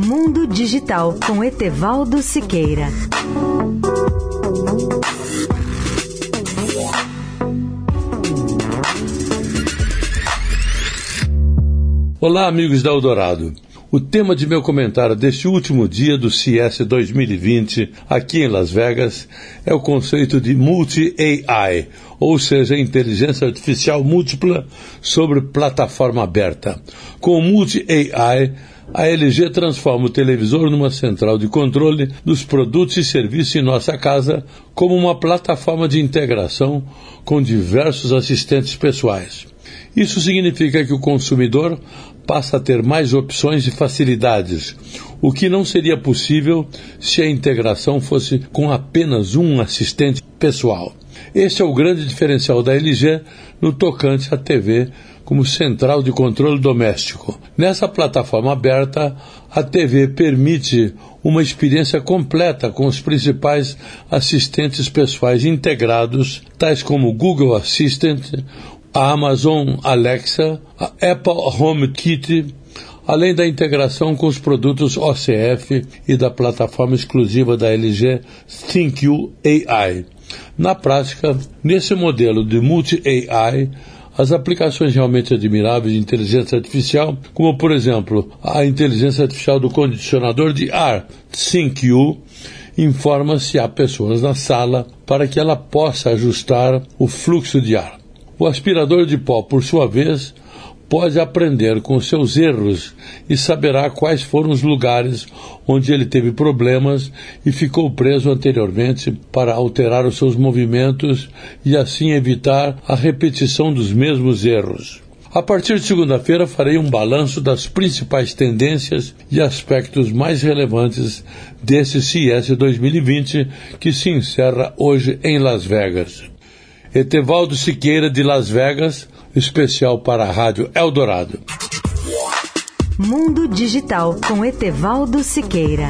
Mundo Digital com Etevaldo Siqueira. Olá, amigos da Eldorado. O tema de meu comentário deste último dia do CS 2020 aqui em Las Vegas é o conceito de multi-AI, ou seja, inteligência artificial múltipla sobre plataforma aberta. Com multi-AI, a LG transforma o televisor numa central de controle dos produtos e serviços em nossa casa como uma plataforma de integração com diversos assistentes pessoais. Isso significa que o consumidor passa a ter mais opções e facilidades, o que não seria possível se a integração fosse com apenas um assistente pessoal. Este é o grande diferencial da LG no tocante à TV como central de controle doméstico. Nessa plataforma aberta, a TV permite uma experiência completa com os principais assistentes pessoais integrados, tais como Google Assistant, a Amazon Alexa, a Apple HomeKit, além da integração com os produtos OCF e da plataforma exclusiva da LG ThinQ AI. Na prática, nesse modelo de multi-AI, as aplicações realmente admiráveis de inteligência artificial, como por exemplo a inteligência artificial do condicionador de ar ThinQ, informa se há pessoas na sala para que ela possa ajustar o fluxo de ar. O aspirador de pó, por sua vez, pode aprender com seus erros e saberá quais foram os lugares onde ele teve problemas e ficou preso anteriormente para alterar os seus movimentos e assim evitar a repetição dos mesmos erros. A partir de segunda-feira farei um balanço das principais tendências e aspectos mais relevantes desse CES 2020 que se encerra hoje em Las Vegas. Etevaldo Siqueira de Las Vegas, especial para a Rádio Eldorado. Mundo Digital com Etevaldo Siqueira.